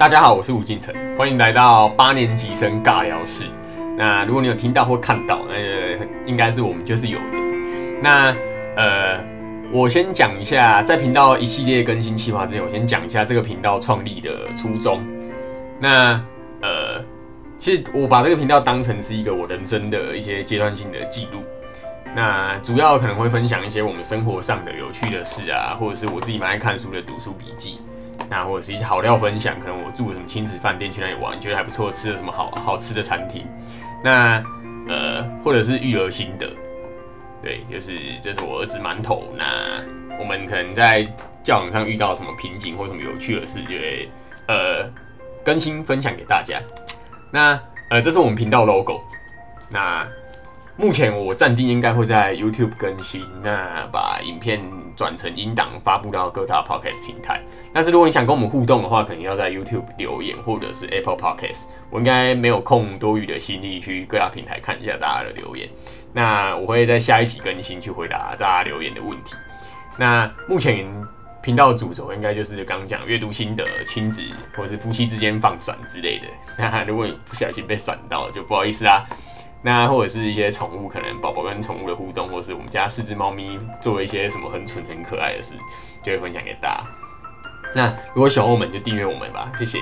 大家好，我是吴敬成，欢迎来到八年级生尬聊室。那如果你有听到或看到，那应该是我们就是有的。那呃，我先讲一下，在频道一系列更新计划之前，我先讲一下这个频道创立的初衷。那呃，其实我把这个频道当成是一个我人生的一些阶段性的记录。那主要可能会分享一些我们生活上的有趣的事啊，或者是我自己蛮爱看书的读书笔记。那或者是一些好料分享，可能我住了什么亲子饭店，去那里玩，觉得还不错，吃了什么好好吃的餐厅。那呃，或者是育儿心得，对，就是这是我儿子馒头。那我们可能在教养上遇到什么瓶颈或什么有趣的事，就会呃更新分享给大家。那呃，这是我们频道 logo。那目前我暂定应该会在 YouTube 更新，那把影片转成音档发布到各大 Podcast 平台。但是如果你想跟我们互动的话，可能要在 YouTube 留言或者是 Apple Podcast。我应该没有空多余的心力去各大平台看一下大家的留言。那我会在下一期更新去回答大家留言的问题。那目前频道主轴应该就是刚刚讲阅读心得、亲子或者是夫妻之间放闪之类的。那如果你不小心被闪到，就不好意思啦。那或者是一些宠物，可能宝宝跟宠物的互动，或是我们家四只猫咪做一些什么很蠢很可爱的事，就会分享给大家。那如果喜欢我们，就订阅我们吧，谢谢。